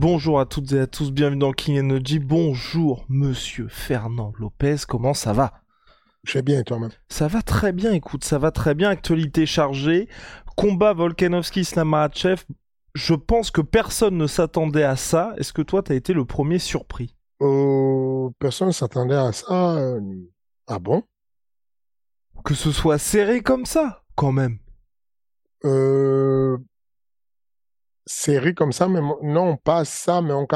Bonjour à toutes et à tous, bienvenue dans King Energy. Bonjour Monsieur Fernand Lopez, comment ça va? Je vais bien, et toi-même? Ça va très bien, écoute, ça va très bien. Actualité chargée, combat Volkanovski Slamahachev. Je pense que personne ne s'attendait à ça. Est-ce que toi, t'as été le premier surpris? Euh, personne ne s'attendait à ça. euh, Ah bon? Que ce soit serré comme ça, quand même. euh... Série comme ça, mais non, pas ça, mais on,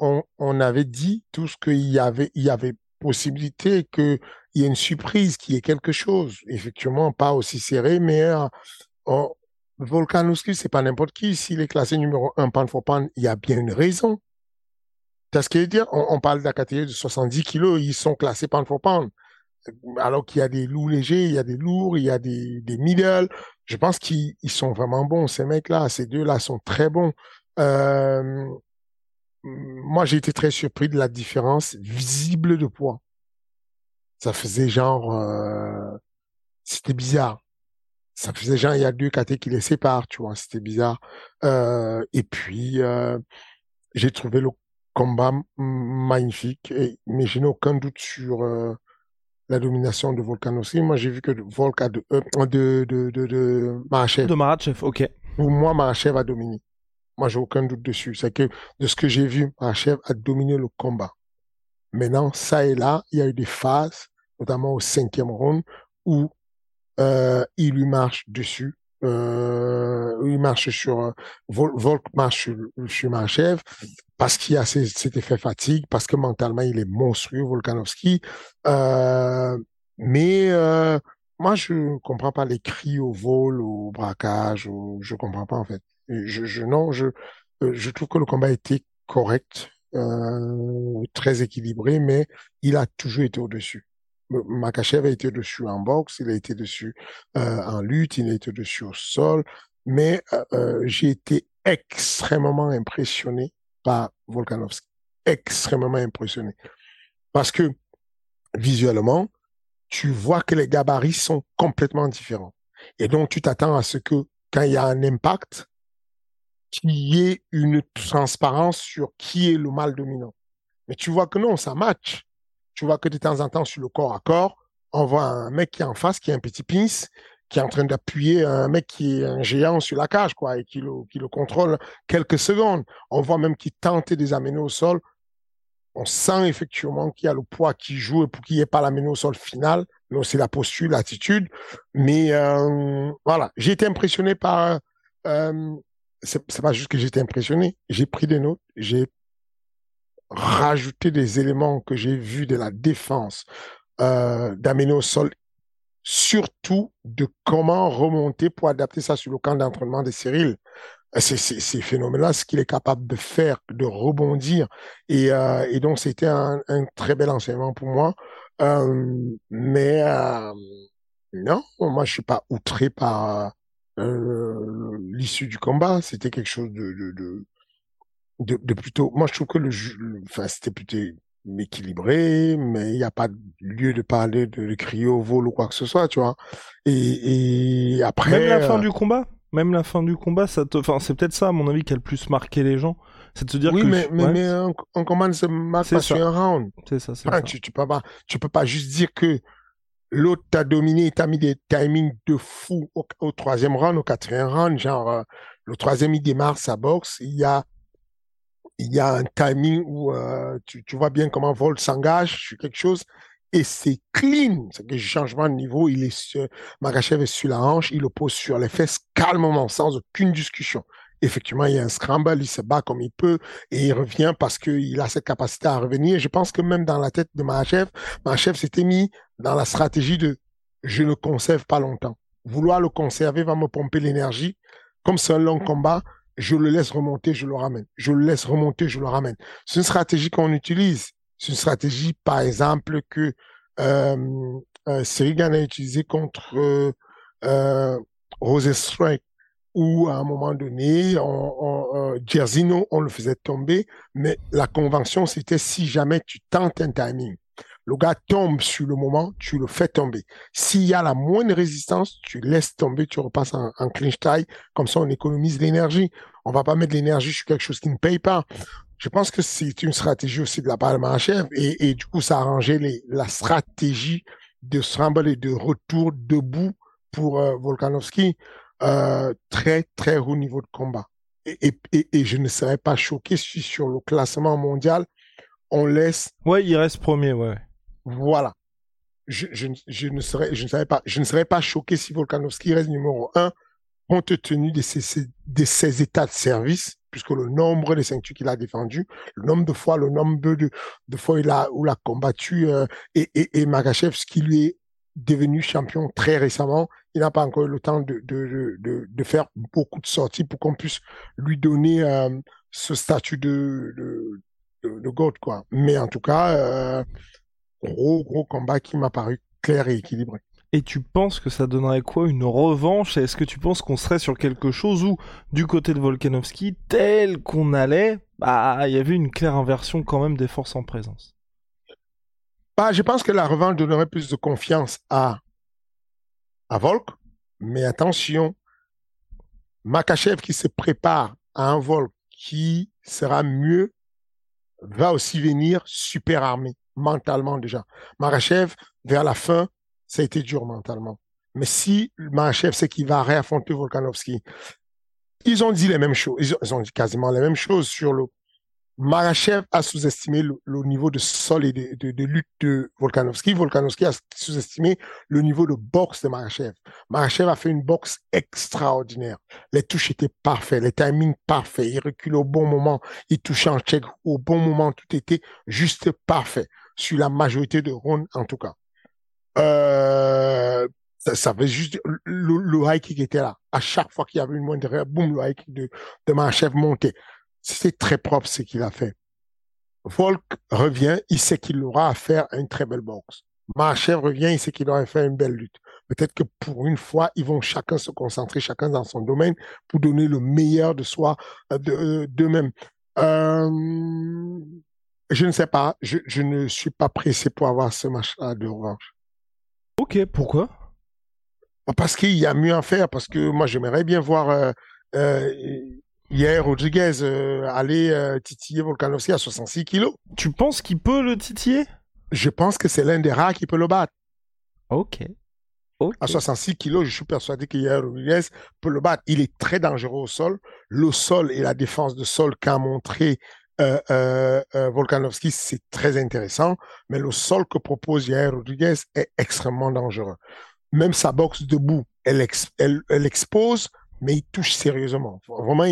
on, on, avait dit tout ce qu'il y avait, il y avait possibilité qu'il y ait une surprise, qu'il y ait quelque chose. Effectivement, pas aussi serré, mais euh, on- Volkanovski, c'est pas n'importe qui. S'il est classé numéro un pound for pound, il y a bien une raison. T'as ce que je veux dire? On, on parle catégorie de 70 kilos, ils sont classés pound for pound. Alors qu'il y a des lourds légers, il y a des lourds, il y a des, des middle. Je pense qu'ils ils sont vraiment bons, ces mecs-là. Ces deux-là sont très bons. Euh, moi, j'ai été très surpris de la différence visible de poids. Ça faisait genre... euh, c'était bizarre. Ça faisait genre, il y a deux catés qui les séparent, tu vois. C'était bizarre. Euh, et puis, j'ai trouvé le combat magnifique. Mais je n'ai aucun doute sur la domination de Volkanovski. Moi, j'ai vu que Volk a de, euh, de, de, de, de Makhachev. De Marachev, ok. Pour moi, Makhachev a dominé. Moi, j'ai aucun doute dessus. C'est que de ce que j'ai vu, Makhachev a dominé le combat. Maintenant, ça et là, il y a eu des phases, notamment au cinquième round, où euh, il lui marche dessus. Euh, il marche sur euh, Vol Volk marche sur, sur Makhachev parce qu'il a cet effet fatigue, parce que mentalement il est monstrueux, Volkanovski. Euh, mais euh, moi je comprends pas les cris au vol, au braquage, au... je comprends pas en fait. Je, je non, je euh, je trouve que le combat était correct, euh, très équilibré, mais il a toujours été au-dessus. M- Makhachev a été dessus en boxe, il a été dessus euh, en lutte, il a été dessus au sol, mais euh, euh, j'ai été extrêmement impressionné par Volkanovski, extrêmement impressionné, parce que visuellement, tu vois que les gabarits sont complètement différents, et donc tu t'attends à ce que quand il y a un impact, qu'il y ait une transparence sur qui est le mal dominant. Mais tu vois que non, ça match. Tu vois que de temps en temps, sur le corps à corps, on voit un mec qui est en face, qui est un petit pince, qui est en train d'appuyer un mec qui est un géant sur la cage, quoi, et qui le, contrôle quelques secondes. On voit même qu'il tente de les amener au sol. On sent effectivement qu'il y a le poids qui joue pour qu'il n'y ait pas l'amener au sol final. Mais c'est la posture, l'attitude. Mais euh, voilà, j'ai été impressionné par... Euh, c'est pas juste que j'étais impressionné, j'ai pris des notes, j'ai rajouté des éléments que j'ai vus de la défense, euh, d'amener au sol, surtout de comment remonter pour adapter ça sur le camp d'entraînement de Cyril. Euh, c'est phénoménal ce qu'il est capable de faire, de rebondir. Et, euh, et donc, c'était un, un très bel enseignement pour moi. Euh, mais euh, non, moi, je suis pas outré par euh, l'issue du combat. C'était quelque chose de, de, de, de, de plutôt. Moi, je trouve que le, enfin, c'était plutôt équilibré, mais il n'y a pas lieu de parler de, de crier au vol ou quoi que ce soit, tu vois. Et, et après. Même la fin euh, du combat? Même la fin du combat, ça te... enfin, c'est peut-être ça, à mon avis, qui a le plus marqué les gens. C'est de se dire oui, que... mais, mais, ouais, mais un, un combat ne se marque C'est pas ça. sur un round. C'est ça, c'est Enfin, ça. tu, tu peux pas, tu peux pas juste dire que l'autre t'a dominé, t'a mis des timings de fou au, au troisième round, au quatrième round, genre, euh, le troisième, il démarre sa boxe, il y a, il y a un timing où euh, tu, tu vois bien comment Volt s'engage sur quelque chose et c'est clean. C'est que changement de niveau, il est sur, Makachev est sur la hanche, il le pose sur les fesses calmement, sans aucune discussion. Effectivement, il y a un scramble, il se bat comme il peut et il revient parce qu'il a cette capacité à revenir. Je pense que même dans la tête de Mahachev, Mahachev s'était mis dans la stratégie de je ne conserve pas longtemps. Vouloir le conserver va me pomper l'énergie. Comme c'est un long combat, je le laisse remonter, je le ramène. Je le laisse remonter, je le ramène. C'est une stratégie qu'on utilise. C'est une stratégie, par exemple, que euh, euh, a utilisé contre euh, euh, Strike, où à un moment donné, on, on, on le faisait tomber, mais la convention, c'était si jamais tu tentes un timing, le gars tombe sur le moment, tu le fais tomber. S'il y a la moindre résistance, tu laisses tomber, tu repasses en, clinch tie. Comme ça, on économise l'énergie. On va pas mettre l'énergie sur quelque chose qui ne paye pas. Je pense que c'est une stratégie aussi de la part de Mahachev et, du coup, ça a arrangé les, la stratégie de Scramble et de retour debout pour euh, Volkanovski. Euh, très, très haut niveau de combat. Et, et, et, je ne serais pas choqué si sur le classement mondial, on laisse. Ouais, il reste premier, ouais. Voilà. Je, ne serais, pas, choqué si Volkanovski reste numéro un, compte tenu de ses, de états de service, puisque le nombre de ceintures qu'il a défendu, le nombre de fois, le nombre de, fois il a, où il a combattu, euh, et, et, Magachev, ce qui lui est devenu champion très récemment, il n'a pas encore eu le temps de, faire beaucoup de sorties pour qu'on puisse lui donner euh, ce statut de God, quoi. Mais en tout cas, euh, gros, gros combat qui m'a paru clair et équilibré. Et tu penses que ça donnerait quoi Une revanche? Est-ce que tu penses qu'on serait sur quelque chose où, du côté de Volkanovski, tel qu'on allait, bah, il y avait une claire inversion quand même des forces en présence? Bah, Je pense que la revanche donnerait plus de confiance à, à Volk. Mais attention, Makachev qui se prépare à un Volk qui sera mieux va aussi venir super armé mentalement déjà. Marachev, vers la fin, ça a été dur mentalement. Mais si Marachev sait qu'il va réaffronter Volkanovski, ils ont dit les mêmes choses, ils ont, dit quasiment les mêmes choses sur le, Marachev a sous-estimé le, niveau de sol et de, lutte de Volkanovski. Volkanovski a sous-estimé le niveau de boxe de Marachev. Marachev a fait une boxe extraordinaire. Les touches étaient parfaites, les timings parfaits. Il recule au bon moment, il touchait en check au bon moment. Tout était juste parfait sur la majorité de rounds en tout cas. Euh, ça, ça avait juste le, le, high kick était là. À chaque fois qu'il y avait une moindre derrière, boum, le high kick de, de montait. C'est très propre ce qu'il a fait. Volk revient, il sait qu'il aura à faire une très belle boxe. Mahachev revient, il sait qu'il aura à faire une belle lutte. Peut-être que pour une fois, ils vont chacun se concentrer, chacun dans son domaine, pour donner le meilleur de soi, euh, euh, d'eux-mêmes. Euh, je ne sais pas, je, je, ne suis pas pressé pour avoir ce match-là de revanche. Ok, pourquoi? Parce qu'il y a mieux à faire, parce que moi j'aimerais bien voir euh, euh, Hier, Rodriguez euh, allait euh, titiller Volkanovski à 66 kilos. Tu penses qu'il peut le titiller? Je pense que c'est l'un des rares qui peut le battre. Ok. À 66 kilos, je suis persuadé que Yair Rodriguez peut le battre. Il est très dangereux au sol. Le sol et la défense de sol qu'a montré euh, euh, euh Volkanovski, c'est très intéressant. Mais le sol que propose Yair Rodriguez est extrêmement dangereux. Même sa boxe debout, elle, elle, expose, mais il touche sérieusement. Vraiment,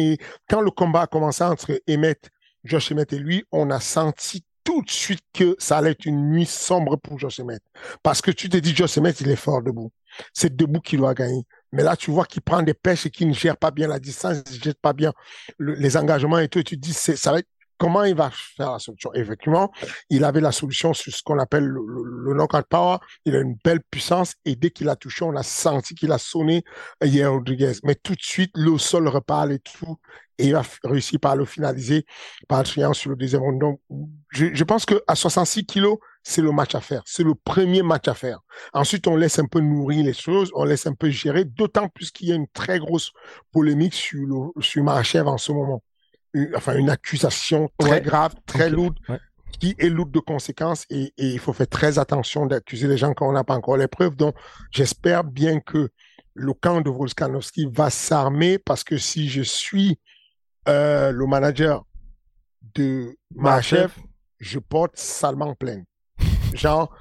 quand le combat a commencé entre Emmett, Josh Emmett et lui, on a senti tout de suite que ça allait être une nuit sombre pour Josh Emmett. Parce que tu te dis, Josh Emmett, il est fort debout. C'est debout qu'il doit gagner. Mais là, tu vois qu'il prend des pêches et qu'il ne gère pas bien la distance, il ne gère pas bien les engagements et tout. Et tu te dis, ça va être comment il va faire la solution Effectivement, il avait la solution sur ce qu'on appelle le, le, knockout power. Il a une belle puissance et dès qu'il a touché, on a senti qu'il a sonné hier Rodriguez. Mais tout de suite, le sol repart et tout. Et il va réussir par le finaliser par le triangle sur le deuxième round. Donc, je, je pense qu'à 66 kilos, c'est le match à faire. C'est le premier match à faire. Ensuite, on laisse un peu nourrir les choses, on laisse un peu gérer, d'autant plus qu'il y a une très grosse polémique sur, le, sur Marachev en ce moment une, enfin une accusation très grave, très lourde, qui est lourde de conséquences et, et, il faut faire très attention d'accuser les gens quand on n'a pas encore les preuves. Donc, j'espère bien que le camp de Volkanovski va s'armer parce que si je suis euh, le manager de ma chef, je porte salement pleine. Genre,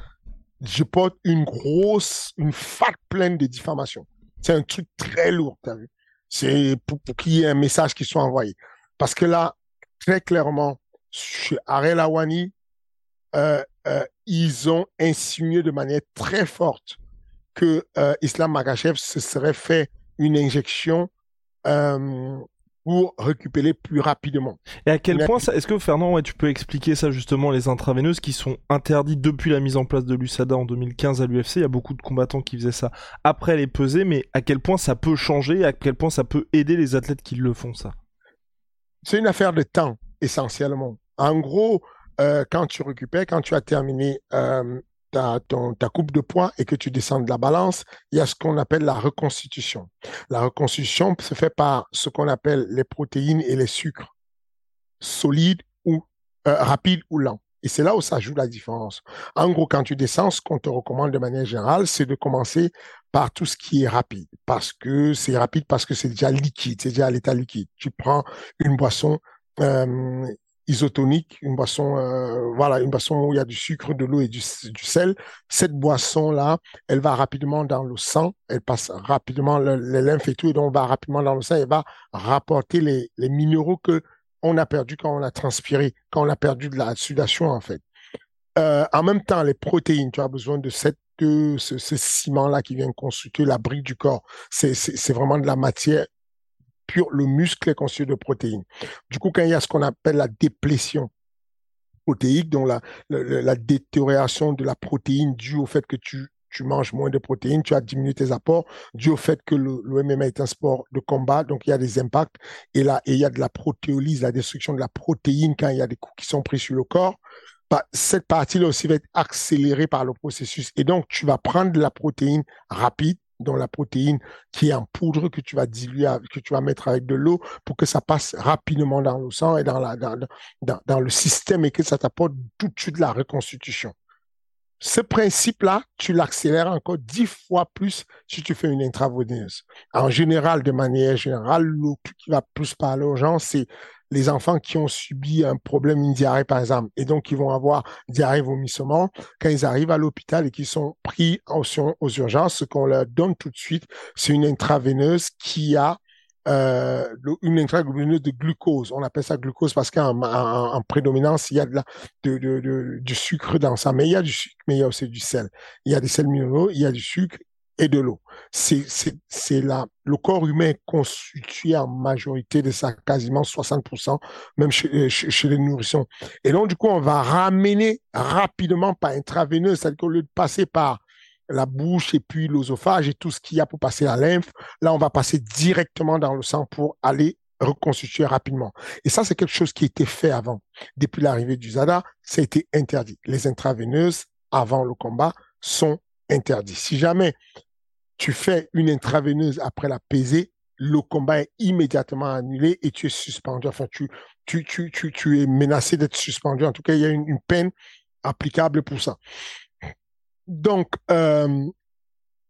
je porte une grosse, une fat pleine de diffamation. C'est un truc très lourd, t'as vu C'est pour, qu'il y ait un message qui soit envoyé. Parce que là, très clairement, chez Arel Awani, euh, euh, ils ont insinué de manière très forte que euh, Islam Makachev se serait fait une injection pour récupérer plus rapidement. Et à quel point, est-ce que Fernand, ouais, tu peux expliquer ça justement, les intraveineuses qui sont interdites depuis la mise en place de l'USADA en 2015 à l'UFC, il y a beaucoup de combattants qui faisaient ça après les pesées, mais à quel point ça peut changer, à quel point ça peut aider les athlètes qui le font ça? C'est une affaire de temps, essentiellement. En gros, euh, quand tu récupères, quand tu as terminé euh, ta, coupe de poids et que tu descends de la balance, il y a ce qu'on appelle la reconstitution. La reconstitution se fait par ce qu'on appelle les protéines et les sucres, solides ou euh, rapides ou lents. Et c'est là où ça joue la différence. En gros, quand tu descends, ce qu'on te recommande de manière générale, c'est de commencer par tout ce qui est rapide. Parce que c'est rapide, parce que c'est déjà liquide, c'est déjà à l'état liquide. Tu prends une boisson euh, isotonique, une boisson, euh, voilà, une boisson où il y a du sucre, de l'eau et du, sel. Cette boisson-là, elle va rapidement dans le sang, elle passe rapidement le, les lymphes et tout, et donc va rapidement dans le sang, elle va rapporter les minéraux que on a perdu quand on a transpiré, quand on a perdu de la sudation en fait. Euh, en même temps, les protéines, tu as besoin de cette de ce, ciment-là qui vient constituer la brique du corps. C'est vraiment de la matière pur, le muscle est constitué de protéines. Du coup, quand il y a ce qu'on appelle la déplétion protéique, donc la, détérioration de la protéine due au fait que tu, tu manges moins de protéines, tu as diminué tes apports, dû au fait que le, MMA est un sport de combat, donc il y a des impacts, et là, et il y a de la protéolyse, la destruction de la protéine quand il y a des coups qui sont pris sur le corps. Bah, cette partie-là aussi va être accélérée par le processus. Et donc, tu vas prendre de la protéine rapide, dans la protéine qui est en poudre que tu vas diluer, que tu vas mettre avec de l'eau pour que ça passe rapidement dans le sang et dans, la, dans, dans le système et que ça t'apporte tout de suite la reconstitution. Ce principe-là, tu l'accélères encore dix fois plus si tu fais une intraveineuse. En général, de manière générale, le qui va plus parler aux gens, c'est les enfants qui ont subi un problème, une diarrhée par exemple, et donc qui vont avoir diarrhée, vomissement, quand ils arrivent à l'hôpital et qu'ils sont pris aux urgences, ce qu'on leur donne tout de suite, c'est une intraveineuse qui a euh, une intraveineuse de glucose. On appelle ça glucose parce qu'en en, en prédominance, il y a de du sucre dans ça. Mais il y a du sucre, mais il y a aussi du sel. Il y a des sels minéraux, il y a du sucre et de l'eau. C'est, là, le corps humain est constitué en majorité de ça, quasiment 60%, même chez, chez, chez, les nourrissons. Et donc, du coup, on va ramener rapidement par intraveineuse, c'est-à-dire qu'au lieu de passer par la bouche et puis l'osophage et tout ce qu'il y a pour passer la lymphe, là, on va passer directement dans le sang pour aller reconstituer rapidement. Et ça, c'est quelque chose qui était fait avant. Depuis l'arrivée du ZADA, ça a été interdit. Les intraveineuses, avant le combat, sont interdits. Si jamais tu fais une intraveineuse après la le combat est immédiatement annulé et tu es suspendu. Enfin, tu, tu, tu, tu, tu es menacé d'être suspendu. En tout cas, il y a une peine applicable pour ça. Donc, euh,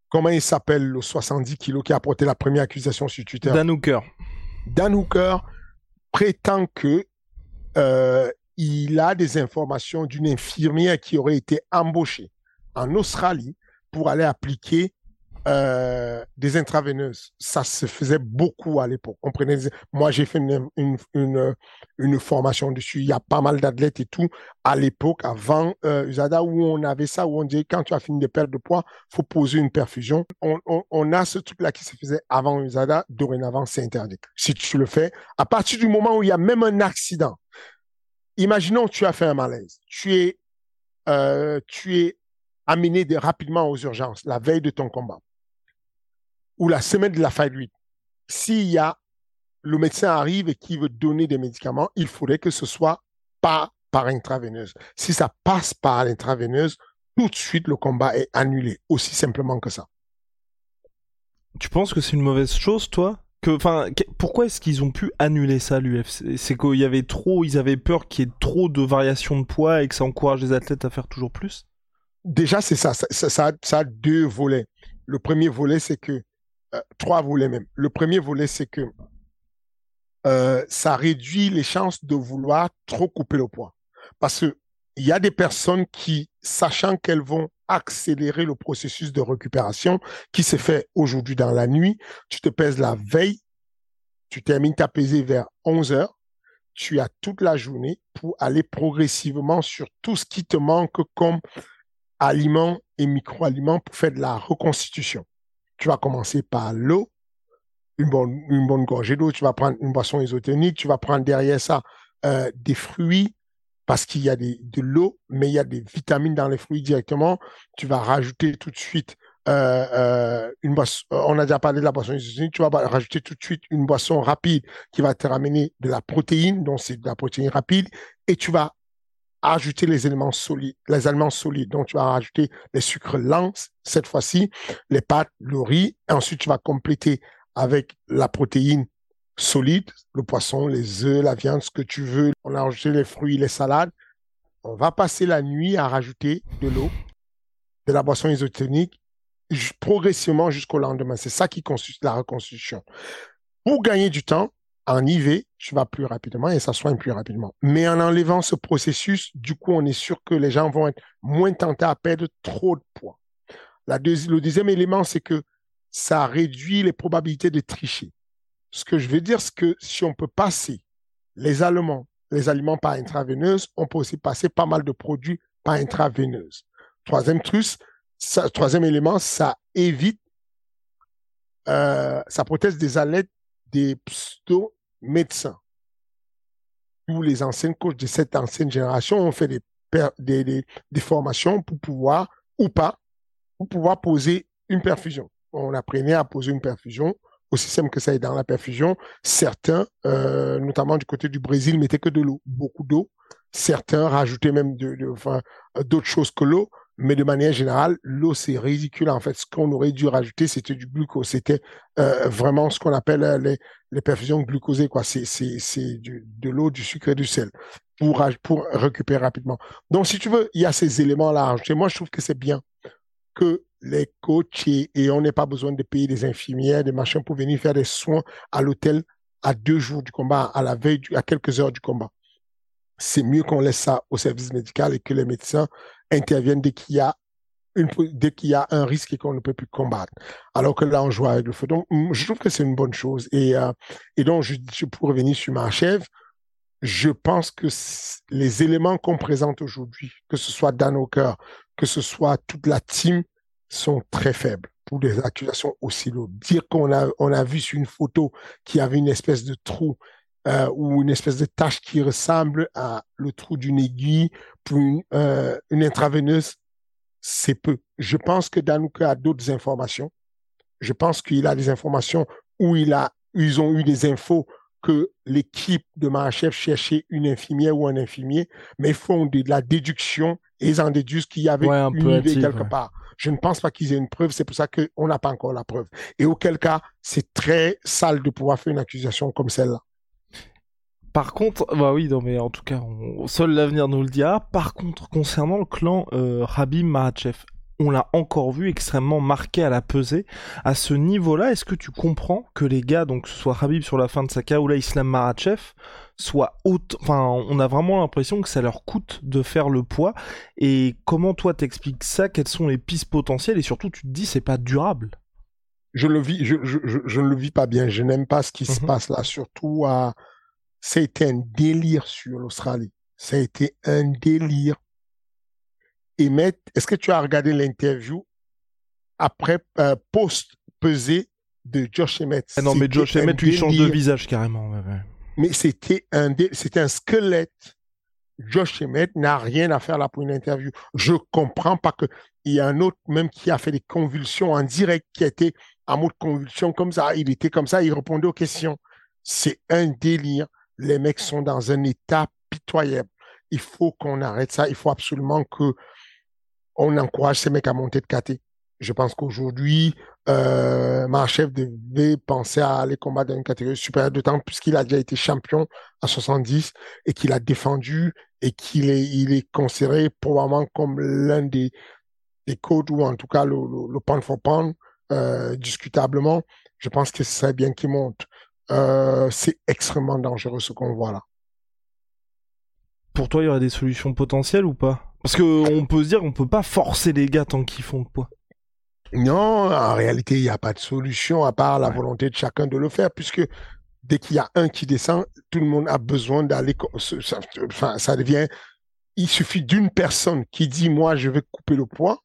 comment il s'appelle le 70 kilos qui a porté la première accusation sur Twitter? Dan Hooker. Dan Hooker prétend que euh, il a des informations d'une infirmière qui aurait été embauchée en Australie pour aller appliquer des intraveineuses. Ça se faisait beaucoup à l'époque. On prenait. Moi, j'ai fait une, une, une, formation dessus. Il y a pas mal d'athlètes et tout à l'époque, avant euh, USADA, où on avait ça, où on disait quand tu as fini de perdre de poids, faut poser une perfusion. On, a ce truc-là qui se faisait avant USADA. Dorénavant, c'est interdit. Si tu le fais, à partir du moment où il y a même un accident, imaginons tu as fait un malaise. Tu es, euh, amené de, rapidement aux urgences la veille de ton combat ou la semaine de la week, s'il y a le médecin arrive et qui veut donner des médicaments, il faudrait que ce soit pas par intraveineuse. Si ça passe par l'intraveineuse, tout de suite le combat est annulé, aussi simplement que ça. Tu penses que c'est une mauvaise chose, toi? Enfin, pourquoi est-ce qu'ils ont pu annuler ça, l'UFC C'est qu'il y avait trop, ils avaient peur qu'il y ait trop de variations de poids et que ça encourage les athlètes à faire toujours plus? Déjà, c'est ça. Ça, ça, ça, ça a deux volets. Le premier volet, c'est que euh, trois volets même. Le premier volet, c'est que euh, ça réduit les chances de vouloir trop couper le poids. Parce que il y a des personnes qui, sachant qu'elles vont accélérer le processus de récupération qui se fait aujourd'hui dans la nuit, tu te pèses la veille tu termines ta pesée vers 11 heures, tu as toute la journée pour aller progressivement sur tout ce qui te manque comme aliments et micro-aliments pour faire de la reconstitution. Tu vas commencer par l'eau, une bonne, une bonne gorgée d'eau, tu vas prendre une boisson isotonique, tu vas prendre derrière ça euh, des fruits, parce qu'il y a de l'eau, mais il y a des vitamines dans les fruits directement. Tu vas rajouter tout de suite euh, euh, une boisson. On a déjà parlé de la boisson isotonique. Tu vas rajouter tout de suite une boisson rapide qui va te ramener de la protéine, donc c'est de la protéine rapide, et tu vas ajouter les éléments solides, les aliments solides. Donc, tu vas rajouter les sucres lents, cette fois-ci, les pâtes, le riz, et ensuite tu vas compléter avec la protéine solide, le poisson, les œufs, la viande, ce que tu veux. On a rajouté les fruits, les salades. On va passer la nuit à rajouter de l'eau, de la boisson isotonique, progressivement jusqu'au lendemain. C'est ça qui constitue la reconstitution. Pour gagner du temps, en IV, tu vas plus rapidement et ça soigne plus rapidement. Mais en enlevant ce processus, du coup, on est sûr que les gens vont être moins tentés à perdre trop de poids. La le deuxième élément, c'est que ça réduit les probabilités de tricher. Ce que je veux dire, c'est que si on peut passer les aliments, les aliments par intraveineuse, on peut aussi passer pas mal de produits par intraveineuse. Troisième truc, troisième élément, ça évite, euh, ça protège des alertes des pseudo-médecins. Tous les anciennes coachs de cette ancienne génération ont fait des, des, des formations pour pouvoir, ou pas, pour pouvoir poser une perfusion. On apprenait à poser une perfusion aussi simple que ça est dans la perfusion. Certains, euh, notamment du côté du Brésil, mettaient que de l'eau, beaucoup d'eau. Certains rajoutaient même de, enfin, d'autres choses que l'eau. Mais de manière générale, l'eau, c'est ridicule. En fait, ce qu'on aurait dû rajouter, c'était du glucose. C'était euh, vraiment ce qu'on appelle euh, les, les perfusions glucosées. Quoi. C'est, de l'eau, du sucre et du sel pour, pour récupérer rapidement. Donc, si tu veux, il y a ces éléments-là. Moi, je trouve que c'est bien que les coachs et, on n'a pas besoin de payer des infirmières, des machins pour venir faire des soins à l'hôtel à deux jours du combat, à la veille, à quelques heures du combat. C'est mieux qu'on laisse ça au service médical et que les médecins interviennent dès qu'il y a un risque et qu'on ne peut plus combattre. Alors que là, on joue avec le feu. Donc, je trouve que c'est une bonne chose. Et, euh, donc, je, pour revenir sur ma chèvre, je pense que les éléments qu'on présente aujourd'hui, que ce soit Dan Hawker, que ce soit toute la team, sont très faibles pour des accusations aussi lourdes. Dire qu'on a, a vu sur une photo qu'il y avait une espèce de trou euh, ou une espèce de tache qui ressemble à le trou d'une aiguille pour une, euh, une intraveineuse, c'est peu. Je pense que Danouka a d'autres informations. Je pense qu'il a des informations où il a, ils ont eu des infos que l'équipe de chef cherchait une infirmière ou un infirmier, mais ils font de la déduction et ils en déduisent qu'il y avait une idée quelque part. Je ne pense pas qu'ils aient une preuve, c'est pour ça qu'on n'a pas encore la preuve. Et auquel cas, c'est très sale de pouvoir faire une accusation comme celle-là. Par contre, bah oui, non mais en tout cas, seul l'avenir nous le dira. Par contre, concernant le clan euh, Rabim Mahachev, on l'a encore vu extrêmement marqué à la pesée. À ce niveau-là, est-ce que tu comprends que les gars, donc que ce soit Habib sur la fin de sa ou là Islam Marachev, soient haute, enfin, on a vraiment l'impression que ça leur coûte de faire le poids. Et comment toi t'expliques ça? Quelles sont les pistes potentielles? Et surtout, tu te dis, c'est pas durable. Je le vis, je, je, ne le vis pas bien. Je n'aime pas ce qui se mhm. passe là. Surtout à, ça a été un délire sur l'Australie. Ça a été un délire est-ce que tu as regardé l'interview après euh, post-pesé de Josh Emmett? Ah Non, mais Josh Emmett lui change de visage carrément. Mais c'était un, c'était un squelette. Josh Emmett n'a rien à faire là pour une interview. Je comprends pas que il y a un autre même qui a fait des convulsions en direct, qui a été en mode convulsion comme ça. Il était comme ça, il répondait aux questions. C'est un délire. Les mecs sont dans un état pitoyable. Il faut qu'on arrête ça. Il faut absolument que on encourage ces mecs à monter de KT. Je pense qu'aujourd'hui, euh, chef devait penser à aller combattre dans une catégorie supérieure de temps puisqu'il a déjà été champion à 70 et qu'il a défendu et qu'il est, considéré probablement comme l'un des, des codes ou en tout cas le, le, pound for pound, euh, discutablement. Je pense que ce serait bien qu'il monte. Euh, c'est extrêmement dangereux ce qu'on voit là. Pour toi, il y aurait des solutions potentielles ou pas? Parce qu'on peut se dire qu'on peut pas forcer les gars tant qu'ils font de poids. Non, en réalité, il n'y a pas de solution à part la volonté de chacun de le faire, puisque dès qu'il y a un qui descend, tout le monde a besoin d'aller. Enfin, ça devient. Il suffit d'une personne qui dit moi je vais couper le poids.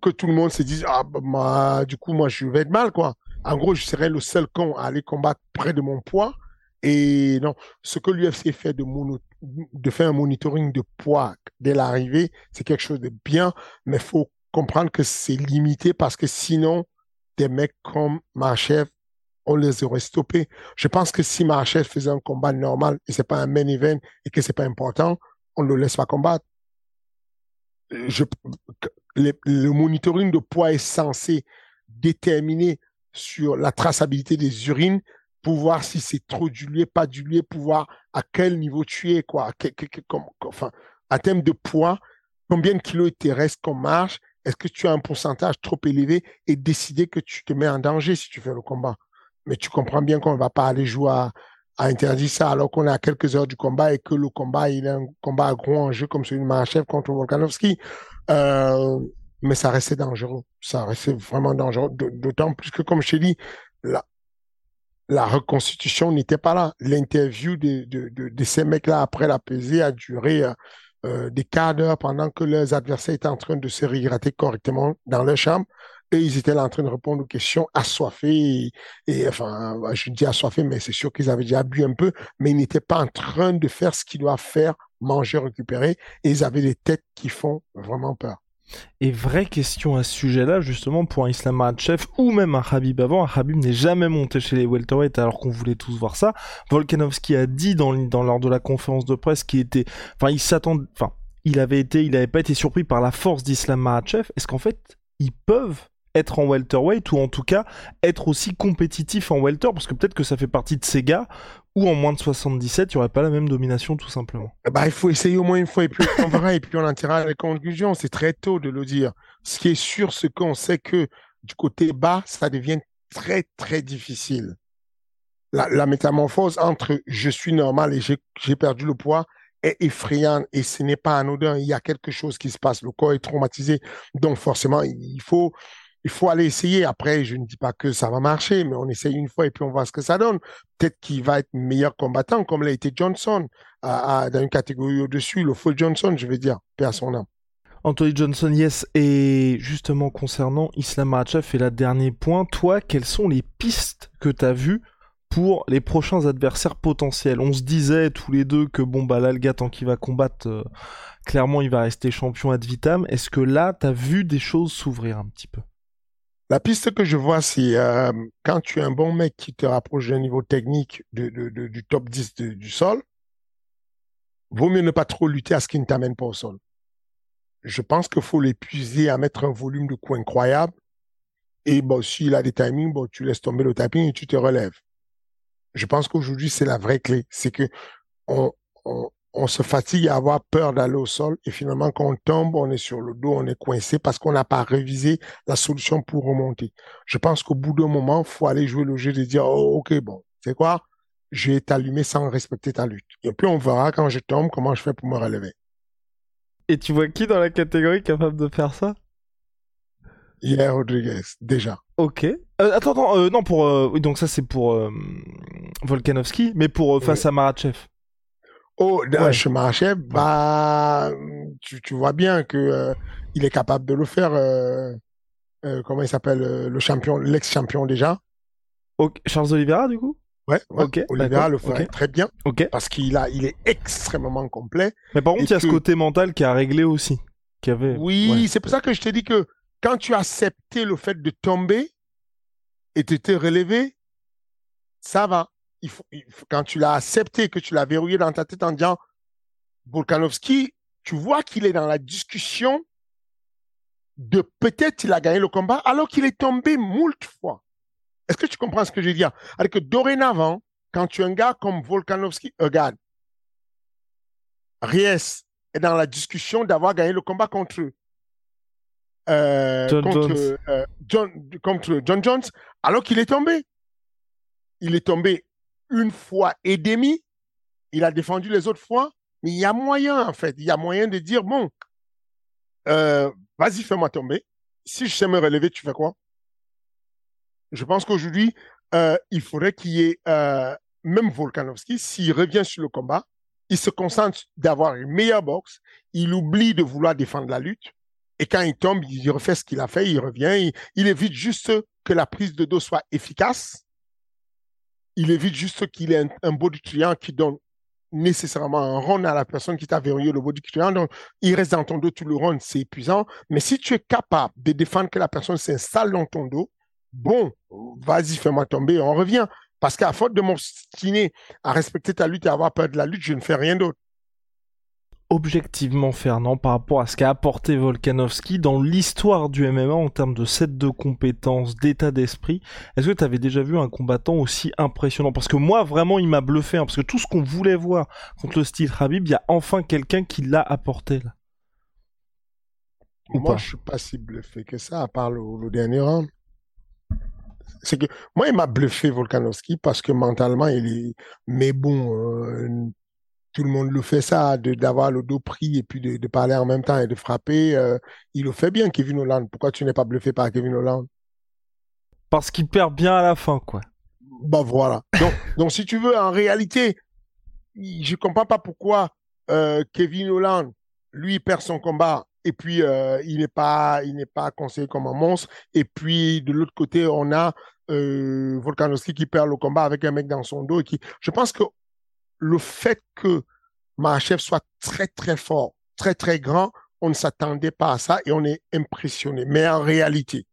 Que tout le monde se dise, ah, bah, du coup, moi, je vais être mal, quoi. En gros, je serais le seul con à aller combattre près de mon poids. Et non, ce que l'UFC fait de, mono, de faire un monitoring de poids dès l'arrivée, c'est quelque chose de bien, mais faut comprendre que c'est limité parce que sinon, des mecs comme Marchev, on les aurait stoppés. Je pense que si Marchev faisait un combat normal et c'est pas un main event et que c'est pas important, on ne le laisse pas combattre. Je, le, monitoring de poids est censé déterminer sur la traçabilité des urines pour voir si c'est trop dilué, pas dilué, pour voir à quel niveau tu es, quoi. enfin, à terme de poids, combien de kilos il te reste qu'on marche est-ce que tu as un pourcentage trop élevé et décider que tu te mets en danger si tu fais le combat Mais tu comprends bien qu'on ne va pas aller jouer à, interdire ça alors qu'on est à quelques heures du combat et que le combat, il est un combat à gros enjeu comme celui de Mahachev contre Volkanovski. Euh, mais ça restait dangereux. Ça restait vraiment dangereux. D'autant plus que, comme je dit, la, la reconstitution n'était pas là. L'interview de, de, de, ces mecs-là après la pesée a duré euh, euh, des quarts d'heure pendant que leurs adversaires étaient en train de se réhydrater correctement dans leur chambre. Et ils étaient là en train de répondre aux questions assoiffés. Et, enfin, je dis assoiffés, mais c'est sûr qu'ils avaient déjà bu un peu, mais ils n'étaient pas en train de faire ce qu'ils doivent faire, manger, récupérer. Et ils avaient des têtes qui font vraiment peur. Et vraie question à ce sujet-là, justement, pour un Islam Makhachev ou même un Habib avant, un Habib n'est jamais monté chez les welterweight alors qu'on voulait tous voir ça. Volkanovski a dit dans, dans lors de la conférence de presse qu'il était, enfin, il s'attend, enfin, il avait été, il n'avait pas été surpris par la force d'Islam Makhachev. Est-ce qu'en fait, ils peuvent être en welterweight ou en tout cas être aussi compétitif en welter parce que peut-être que ça fait partie de ces gars où en moins de 77 il n'y aurait pas la même domination tout simplement. Bah, il faut essayer au moins une fois et puis on verra et puis on à les conclusions. C'est très tôt de le dire. Ce qui est sûr, c'est qu'on sait que du côté bas, ça devient très très difficile. La, la métamorphose entre je suis normal et j'ai perdu le poids est effrayante et ce n'est pas anodin. Il y a quelque chose qui se passe. Le corps est traumatisé. Donc forcément, il faut il faut aller essayer. Après, je ne dis pas que ça va marcher, mais on essaye une fois et puis on voit ce que ça donne. Peut-être qu'il va être meilleur combattant, comme l'a été Johnson, dans une catégorie au-dessus, le faux Johnson, je vais dire, père son âme. Anthony Johnson, yes. Et justement, concernant Islam Makhachev, et la dernier point, toi, quelles sont les pistes que tu as vues pour les prochains adversaires potentiels? On se disait tous les deux que, bon, bah là, le gars, tant qu'il va combattre, euh, clairement, il va rester champion ad vitam. Est-ce que là, tu as vu des choses s'ouvrir un petit peu? La piste que je vois, c'est euh, quand tu es un bon mec qui te rapproche d'un niveau technique du top 10 du sol, vaut mieux ne pas trop lutter à ce qui ne t'amène pas au sol. Je pense qu'il faut l'épuiser à mettre un volume de coups incroyable. Et bon, s'il a des timings, bon, tu laisses tomber le timing et tu te relèves. Je pense qu'aujourd'hui, c'est la vraie clé. C'est que on se fatigue à avoir peur d'aller au sol et finalement quand on tombe, on est sur le dos, on est coincé parce qu'on n'a pas révisé la solution pour remonter. Je pense qu'au bout d'un moment, il faut aller jouer le jeu de dire oh, ok bon, c'est quoi? Je vais t'allumer sans respecter ta lutte. Et puis on verra quand je tombe comment je fais pour me relever. Et tu vois qui dans la catégorie capable de faire ça? Yeah, Rodriguez, déjà. Ok. Euh, attends, attends, euh, non pour euh, oui donc ça c'est pour Volkanovski, mais pour face à Marachev. Oh, ouais. chez bah, tu, tu, vois bien que euh, il est capable de le faire. Euh, euh, comment il s'appelle le champion, l'ex-champion déjà. Charles Oliveira, du coup? Ouais, ouais. Oliveira le ferait très bien. Parce qu'il a, il est extrêmement complet. Mais par contre, il y a ce côté mental qui a réglé aussi. Qui avait... Oui, c'est pour ça que je te dis que quand tu as accepté le fait de tomber et de te relever, ça va il faut, quand tu l'as accepté, que tu l'as verrouillé dans ta tête en disant Volkanovski, tu vois qu'il est dans la discussion de peut-être il a gagné le combat alors qu'il est tombé moult fois. Est-ce que tu comprends ce que je veux dire? Alors que dorénavant, quand tu as un gars comme Volkanovski, regarde, Ries est dans la discussion d'avoir gagné le combat contre, euh, John contre, Jones. euh, John, contre John Jones, alors qu'il est tombé. Il est tombé une fois et demi. Il a défendu les autres fois. Mais il y a moyen, en fait. Il y a moyen de dire, bon, euh, vas-y, fais-moi tomber. Si je sais me relever, tu fais quoi? Je pense qu'aujourd'hui, euh, il faudrait qu'il y ait, euh, même Volkanovski, s'il revient sur le combat, il se concentre d'avoir une meilleure boxe, il oublie de vouloir défendre la lutte, et quand il tombe, il refait ce qu'il a fait, il revient, il évite juste que la prise de dos soit efficace, il évite juste qu'il ait un, un body triangle qui donne nécessairement un round à la personne qui t'a verrouillé le body triangle, donc il reste dans ton dos tout le round, c'est épuisant, mais si tu es capable de défendre que la personne s'installe dans ton dos, bon, vas-y, fais-moi tomber, on revient. Parce qu'à faute de m'obstiner à respecter ta lutte et à avoir peur de la lutte, je ne fais rien d'autre. Objectivement, Fernand, par rapport à ce qu'a apporté Volkanovski dans l'histoire du MMA en termes de set de compétences, d'état d'esprit, est-ce que tu avais déjà vu un combattant aussi impressionnant? Parce que moi, vraiment, il m'a bluffé, hein, parce que tout ce qu'on voulait voir contre le style Habib, il y a enfin quelqu'un qui l'a apporté là. Ou moi, je suis pas si bluffé que ça, à part le, le dernier round. C'est que moi, il m'a bluffé Volkanovski parce que mentalement, il est. Mais bon, euh, tout le monde le fait ça, de d'avoir le dos pris et puis de, de parler en même temps et de frapper. euh, il le fait bien, Kevin Holland. Pourquoi tu n'es pas bluffé par Kevin Holland? Parce qu'il perd bien à la fin, quoi. Bah voilà. Donc, donc si tu veux, en réalité, je comprends pas pourquoi euh, Kevin Holland, lui, perd son combat et puis euh, il n'est pas, il n'est pas conseillé comme un monstre. Et puis de l'autre côté, on a euh, Volkanovski qui perd le combat avec un mec dans son dos et qui, je pense que le fait que Mahachev soit très très fort, très très grand, on ne s'attendait pas à ça et on est impressionné. Mais en réalité,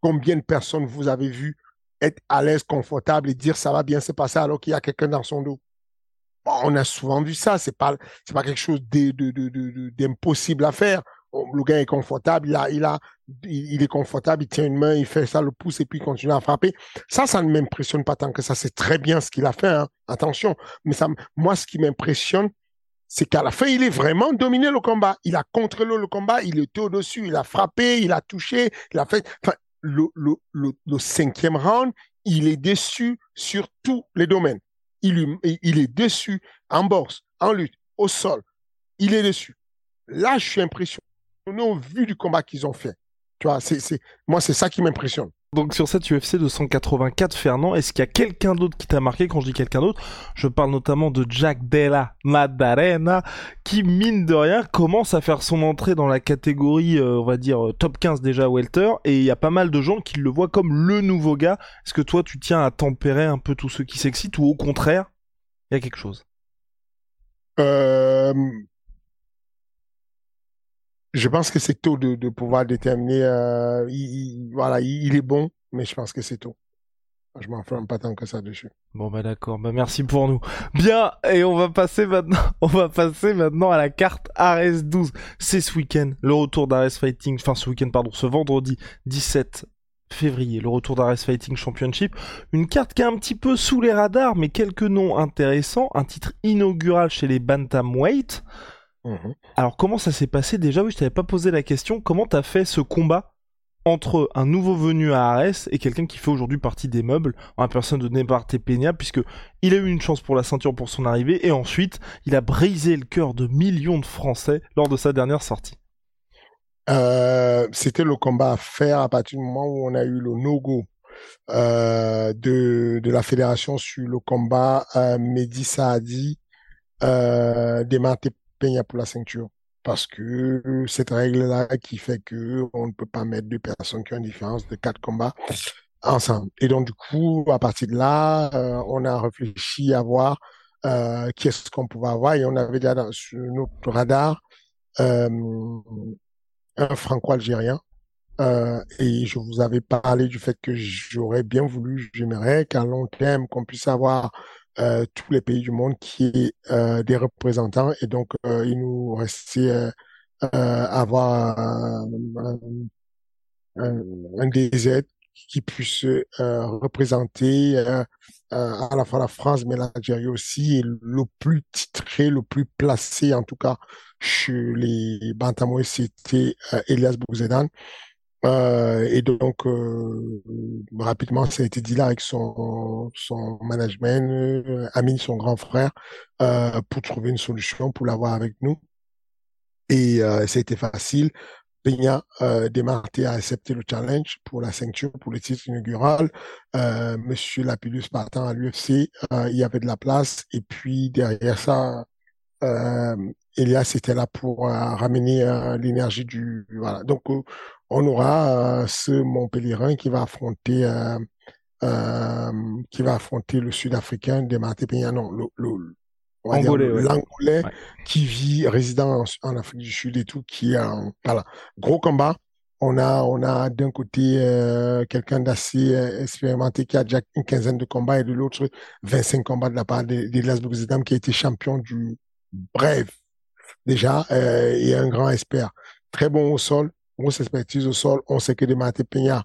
combien de personnes vous avez vu être à l'aise, confortable et dire ça va bien se passer alors qu'il y a quelqu'un dans son dos? On a souvent vu ça, c'est pas c'est pas quelque chose d'impossible à faire. Le gars est confortable, il a, il a, il est confortable, il tient une main, il fait ça, le pouce et puis il continue à frapper. Ça, ça ne m'impressionne pas tant que ça. C'est très bien ce qu'il a fait, hein. attention. Mais ça, moi, ce qui m'impressionne, c'est qu'à la fin, il est vraiment dominé le combat. Il a contrôlé le combat, il était au-dessus, il a frappé, il a touché, il a fait. Enfin, le, le, le, le cinquième round, il est déçu sur tous les domaines. Il, il est déçu en bourse, en lutte, au sol. Il est déçu. Là, je suis impressionné au vu du combat qu'ils ont fait. Tu vois, c'est, c'est, moi, c'est ça qui m'impressionne. Donc sur cette UFC 284, Fernand, est-ce qu'il y a quelqu'un d'autre qui t'a marqué? Quand je dis quelqu'un d'autre, je parle notamment de Jack Della Maddalena, qui mine de rien commence à faire son entrée dans la catégorie, euh, on va dire, euh, top 15 déjà welter, et il y a pas mal de gens qui le voient comme le nouveau gars. Est-ce que toi tu tiens à tempérer un peu tous ceux qui s'excitent, ou au contraire, il y a quelque chose? Euh, je pense que c'est tôt de, pouvoir déterminer. euh, il, il- voilà, il, est bon, mais je pense que c'est tôt. Je m'enflamme pas tant que ça dessus. Bon bah d'accord, bah merci pour nous. Bien, et on va passer maintenant, on va passer maintenant à la carte Ares 12. C'est ce week-end, le retour d'Ares Fighting, enfin ce week-end pardon, ce vendredi 17 février, le retour d'Ares Fighting Championship. Une carte qui est un petit peu sous les radars, mais quelques noms intéressants. Un titre inaugural chez les Bantamweight. Mhm. Alors comment ça s'est passé déjà? Oui, je t'avais pas posé la question. Comment t'as fait ce combat entre un nouveau venu à Ares et quelqu'un qui fait aujourd'hui partie des meubles, en la personne de Nebarte Peña, puisque il a eu une chance pour la ceinture pour son arrivée et ensuite il a brisé le cœur de millions de Français lors de sa dernière sortie. Euh, c'était le combat à faire à partir du moment où on a eu le no-go euh, de, de la fédération sur le combat euh, Mehdi Saadi euh, Demarte Pour la ceinture. Parce que cette règle-là qui fait que on ne peut pas mettre deux personnes qui ont une différence de quatre combats ensemble. Et donc, du coup, à partir de là, euh, on a réfléchi à voir euh, qui est-ce qu'on pouvait avoir et on avait déjà sur notre radar euh, un franco-algérien. Euh, et je vous avais parlé du fait que j'aurais bien voulu, j'aimerais qu'à long terme, qu'on puisse avoir euh, tous les pays du monde qui aient euh, des représentants. Et donc, euh, il nous restait euh, avoir un, un, un, qui puisse représenter à la fois la France, mais l'Algérie aussi, et le plus titré, le plus placé, en tout cas, chez les Bantamouais, c'était Elias Bouzedan. Euh, et donc, euh, rapidement, ça a été dit là avec son, son management, euh, Amine, son grand frère, euh, pour trouver une solution, pour l'avoir avec nous. Et euh, ça a été facile. Peña euh, Desmarté a accepté le challenge pour la ceinture, pour le titre inaugural. Monsieur Lapillus partant à l'UFC, il y avait de la place. Et puis derrière ça, euh, Elias était là pour euh, ramener euh, l'énergie du voilà. Donc euh, on aura ce Montpellierin qui va affronter qui va affronter le Sud-Africain de Peña. Non, le, le l'Angolais qui vit résident en, Afrique du Sud et tout, qui est un voilà gros combat. On a on a d'un côté quelqu'un d'assez expérimenté qui a déjà une quinzaine de combats et de l'autre 25 combats de la part d'Elias Bouzidam qui a été champion du bref déjà, euh, et un grand expert. Très bon au sol, grosse expertise au sol. On sait que Desmarté Peña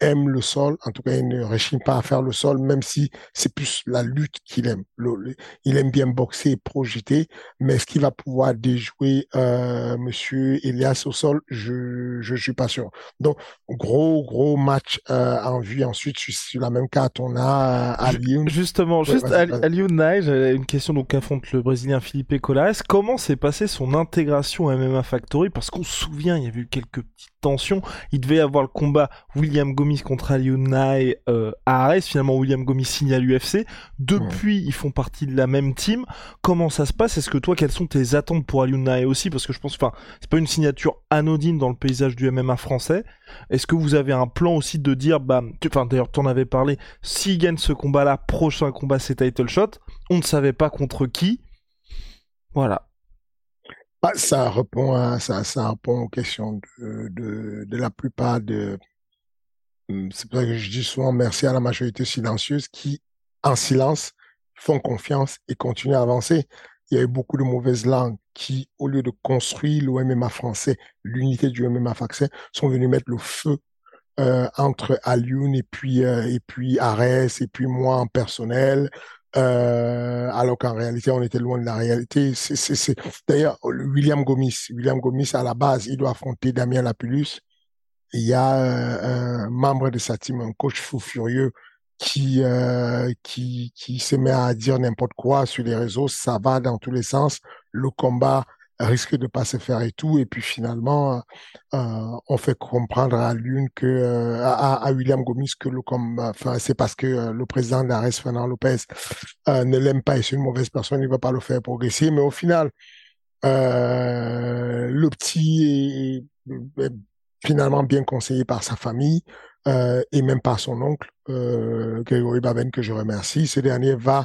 aime le sol. En tout cas, il ne réchigne pas à faire le sol, même si c'est plus la lutte qu'il aime. Le, il aime bien boxer et projeter, mais est-ce qu'il va pouvoir déjouer euh, Monsieur Elias au sol? Je je suis pas sûr. Donc gros gros match euh, en vue. Ensuite, sur la même carte, on a euh, Alioun. Justement, juste Alioun Naï, j'avais une question donc affronte le Brésilien Philippe Colares. Comment s'est passée son intégration à MMA Factory? Parce qu'on se souvient, il y a eu quelques petites tensions. Il devait avoir le combat William Gomis contre Aliounai euh, à Arès. Finalement, William Gomis signe à l'UFC. Depuis, ils font partie de la même team. Comment ça se passe? Est-ce que toi, quelles sont tes attentes pour Aliounai aussi? Parce que je pense, enfin, c'est pas une signature anodine dans le paysage du MMA français. Est-ce que vous avez un plan aussi de dire, bah, enfin, d'ailleurs, t'en avais parlé, s'il gagne ce combat-là, prochain combat, c'est title shot. On ne savait pas contre qui. Voilà. Bah, ça répond à ça, ça répond aux questions de, de, de la plupart de. Hum, c'est pour ça que je dis souvent merci à la majorité silencieuse qui, en silence, font confiance et continuent à avancer. Il y a eu beaucoup de mauvaises langues qui, au lieu de construire le MMA français, l'unité du MMA français, sont venus mettre le feu euh, entre Alioun et puis euh, et puis Arès et puis moi en personnel euh, alors qu'en réalité, on était loin de la réalité. C'est, D'ailleurs, William Gomis, William Gomis, à la base, il doit affronter Damien Lapulus. Il y a euh, un membre de sa team, un coach fou furieux, qui, euh, qui, qui se met à dire n'importe quoi sur les réseaux. Ça va dans tous les sens. Le combat risque de pas se faire et tout. Et puis finalement, euh, on fait comprendre à l'une que euh, à, à, William Gomis que le comme enfin c'est parce que euh, le président d'Ares Fernand Lopez euh, ne l'aime pas et c'est une mauvaise personne, il va pas le faire progresser. Mais au final, le petit est, finalement bien conseillé par sa famille. et même par son oncle, Grégory Baben, que je remercie. Ce dernier va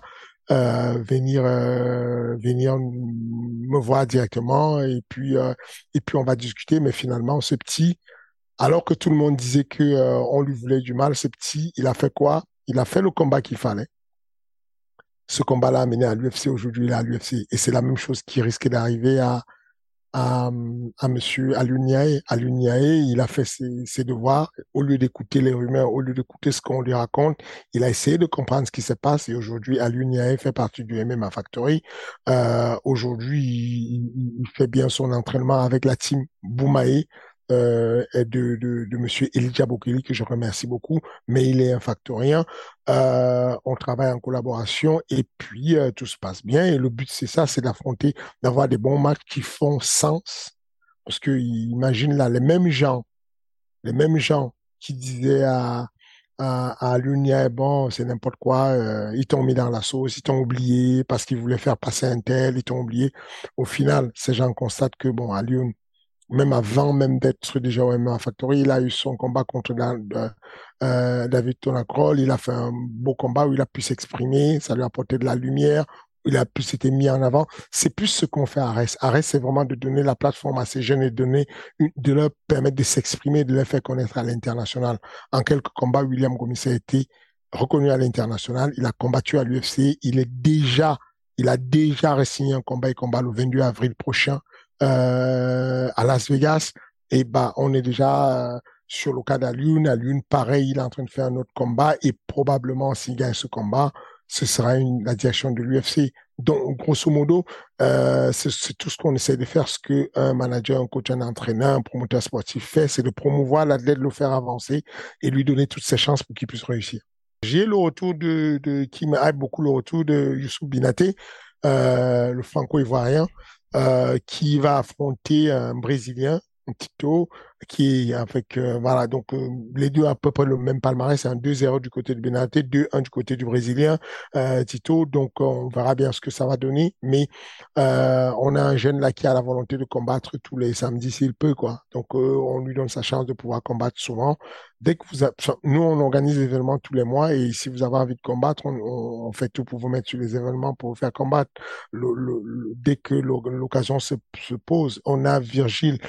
euh, venir euh, venir me voir directement et puis euh, et puis on va discuter mais finalement ce petit alors que tout le monde disait que on lui voulait du mal ce petit il a fait quoi? Il a fait le combat qu'il fallait ce combat-là a mené à l'UFC aujourd'hui il est à l'UFC et c'est la même chose qui risquait d'arriver à à, à Monsieur Aluniae. Aluniae, il a fait ses, devoirs. Au lieu d'écouter les rumeurs, au lieu d'écouter ce qu'on lui raconte, il a essayé de comprendre ce qui se passe. Et aujourd'hui, Aluniae fait partie du MMA Factory. Euh, aujourd'hui, il, il, fait bien son entraînement avec la team Boumae euh, de, de, de Monsieur Elijah que je remercie beaucoup, mais il est un factorien. Euh, on travaille en collaboration et puis euh, tout se passe bien. Et le but, c'est ça, c'est d'affronter, d'avoir des bons matchs qui font sens. Parce que imagine là, les mêmes gens, les mêmes gens qui disaient à, à, à Lunia, bon, c'est n'importe quoi, euh, ils t'ont mis dans la sauce, ils t'ont oublié parce qu'ils voulaient faire passer un tel, ils t'ont oublié. Au final, ces gens constatent que, bon, à même avant même d'être déjà au MMA Factory, il a eu son combat contre euh, David Tonacrol. Il a fait un beau combat où il a pu s'exprimer, ça lui a apporté de la lumière, il a pu s'être mis en avant. C'est plus ce qu'on fait à Arès. Arès, c'est vraiment de donner la plateforme à ces jeunes et de leur permettre de s'exprimer, de les faire connaître à l'international. En quelques combats, William Gomis a été reconnu à l'international. Il a combattu à l'UFC. Il est déjà, il a déjà signé un combat. Il combat le 22 avril prochain à Las Vegas, et bah on est déjà sur le cas d'Alune. Alune, pareil, il est en train de faire un autre combat et probablement s'il gagne ce combat, ce sera une, la direction de l'UFC. Donc, grosso modo, euh, c'est tout ce qu'on essaie de faire. Ce qu'un manager, un coach, un entraîneur, un promoteur sportif fait, c'est de promouvoir l'athlète, de le faire avancer et lui donner toutes ses chances pour qu'il puisse réussir. J'ai le retour de, qui me hype beaucoup, le retour de Youssouf Binaté, euh, le franco-ivoirien, euh, qui va affronter un Brésilien, un Tito, qui avec euh, voilà donc euh, les deux à peu près le même palmarès c'est un 2-0 du côté de Benaté 2-1 du côté du brésilien euh, Tito. Donc on verra bien ce que ça va donner. Mais on a un jeune là qui a la volonté de combattre tous les samedis s'il peut quoi. Donc on lui donne sa chance de pouvoir combattre souvent. Dès que vous nous on organise des événements tous les mois et si vous avez envie de combattre on, fait tout pour vous mettre sur les événements pour vous faire combattre. Dès que l'occasion se pose on a Virgile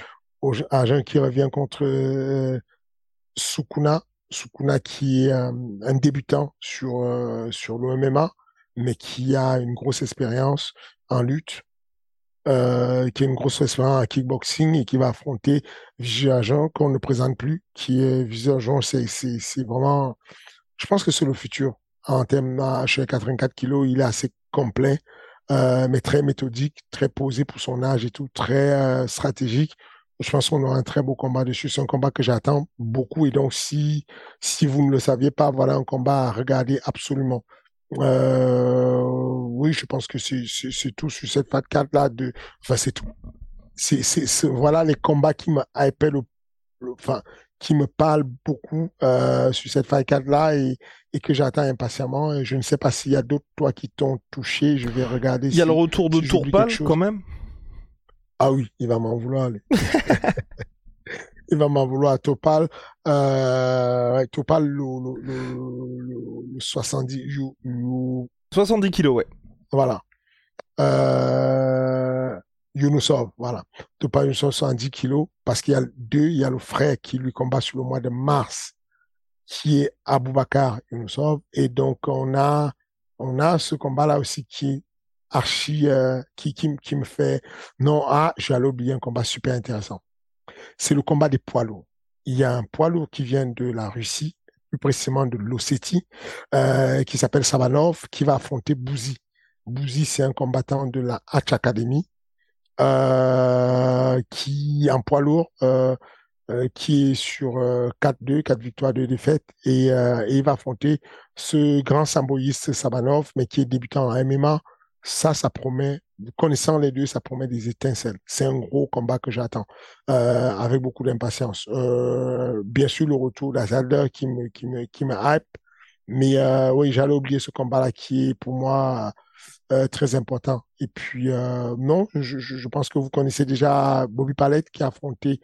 agent qui revient contre euh, Sukuna. Sukuna qui est un, débutant sur, euh, sur le MMA, mais qui a une grosse expérience en lutte, euh, qui a une grosse expérience en kickboxing et qui va affronter Vigé Agent qu'on ne présente plus, qui est Vigé Agent, c'est, c'est, c'est vraiment, je pense que c'est le futur. En termes, chez 84 kilos, il est assez complet, euh, mais très méthodique, très posé pour son âge et tout, très stratégique je pense qu'on aura un très beau combat dessus. C'est un combat que j'attends beaucoup. Et donc, si, si vous ne le saviez pas, voilà un combat à regarder absolument. Euh, oui, je pense que c'est, tout sur cette Fat 4 là. De, enfin, c'est tout. C'est, c'est, voilà les combats qui me le, enfin, qui me parlent beaucoup euh, sur cette Fat 4 là et, et que j'attends impatiemment. Et je ne sais pas s'il y a d'autres toi qui t'ont touché. Je vais regarder. Il y a le retour de Tourpal quand même. Ah oui, il va m'en vouloir. il va m'en vouloir. Topal, euh, Topal, le, le, le, 70, 70 kilos, ouais. Voilà. Euh, Yunusov, voilà. Topal, 70 kilos, parce qu'il y a deux, il y a le frère qui lui combat sur le mois de mars, qui est Aboubakar Yunusov, et donc on a, on a ce combat-là aussi qui est archi euh, qui, qui, me fait non ah j'allais oublier un combat super intéressant. C'est le combat des poids lourds. Il y a un poids lourd qui vient de la Russie plus précisément de l'Ossétie euh, qui s'appelle Savanov qui va affronter Bouzi Bouzi c'est un combattant de la Hatch Academy euh, qui un poids lourd euh, qui est sur 4-2, 4 victoires, 2 défaites, et, il va affronter ce grand samboïste Sabanov, mais qui est débutant en MMA, ça, ça promet, connaissant les deux, ça promet des étincelles. C'est un gros combat que j'attends euh, avec beaucoup d'impatience. Euh, bien sûr, le retour d'Azalder qui me, qui me, qui me hype, mais euh, oui, j'allais oublier ce combat-là qui est pour moi très important. Et puis, non, je, pense que vous connaissez déjà Bobby Palette qui a affronté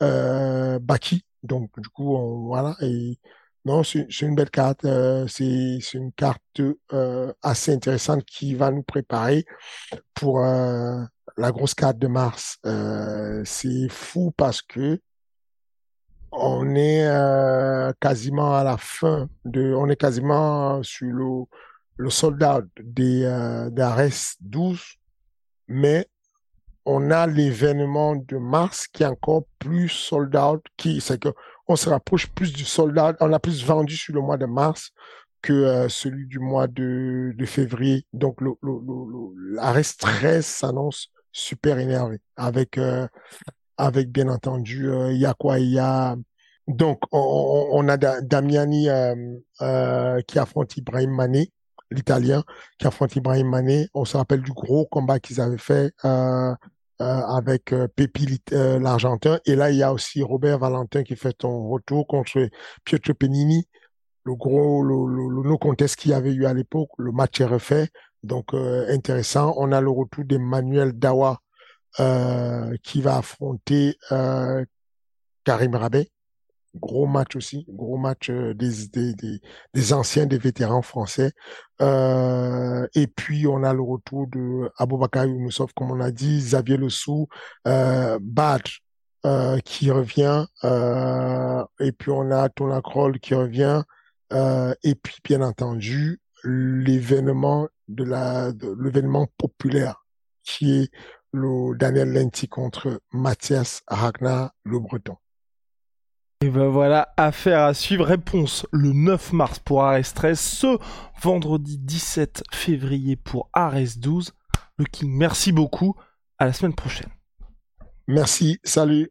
Baki. Donc, du coup, voilà. Non, c'est une belle carte. Euh, c'est une carte euh, assez intéressante qui va nous préparer pour euh, la grosse carte de mars. c'est fou parce que on est quasiment à la fin de, on est quasiment sur le, le soldat des d'Ares 12, mais on a l'événement de mars qui est encore plus sold out, qui c'est que on se rapproche plus du soldat, on a plus vendu sur le mois de mars que euh, celui du mois de, février. Donc le, le, le, la reste 13 s'annonce super énervé avec euh, bien entendu euh, il il y donc on, a Damiani qui affronte Ibrahim Mané l'italien qui affronte Ibrahim Mané on se rappelle du gros combat qu'ils avaient fait euh, avec euh, Pépi euh, l'Argentin. Et là, il y a aussi Robert Valentin qui fait son retour contre Pietro Penini. Le gros, le, le, le contest qu'il y avait eu à l'époque, le match est refait. Donc, intéressant. On a le retour d'Emmanuel Dawa qui va affronter Karim Rabet gros match aussi, gros match euh, des, des, des, des, anciens, des vétérans français. Euh, et puis on a le retour de Aboubakar Younoussov, comme on a dit, Xavier Lessou, euh, Badge euh, qui revient, euh, et puis on a Tona Kroll qui revient, euh, et puis bien entendu l'événement de la l'événement populaire qui est le Daniel Lenti contre Mathias Ragnar, le Breton. Et ben voilà, affaire à suivre. Réponse le 9 mars pour Ares 13, ce vendredi 17 février pour Ares 12. Le King, merci beaucoup. À la semaine prochaine. Merci, salut.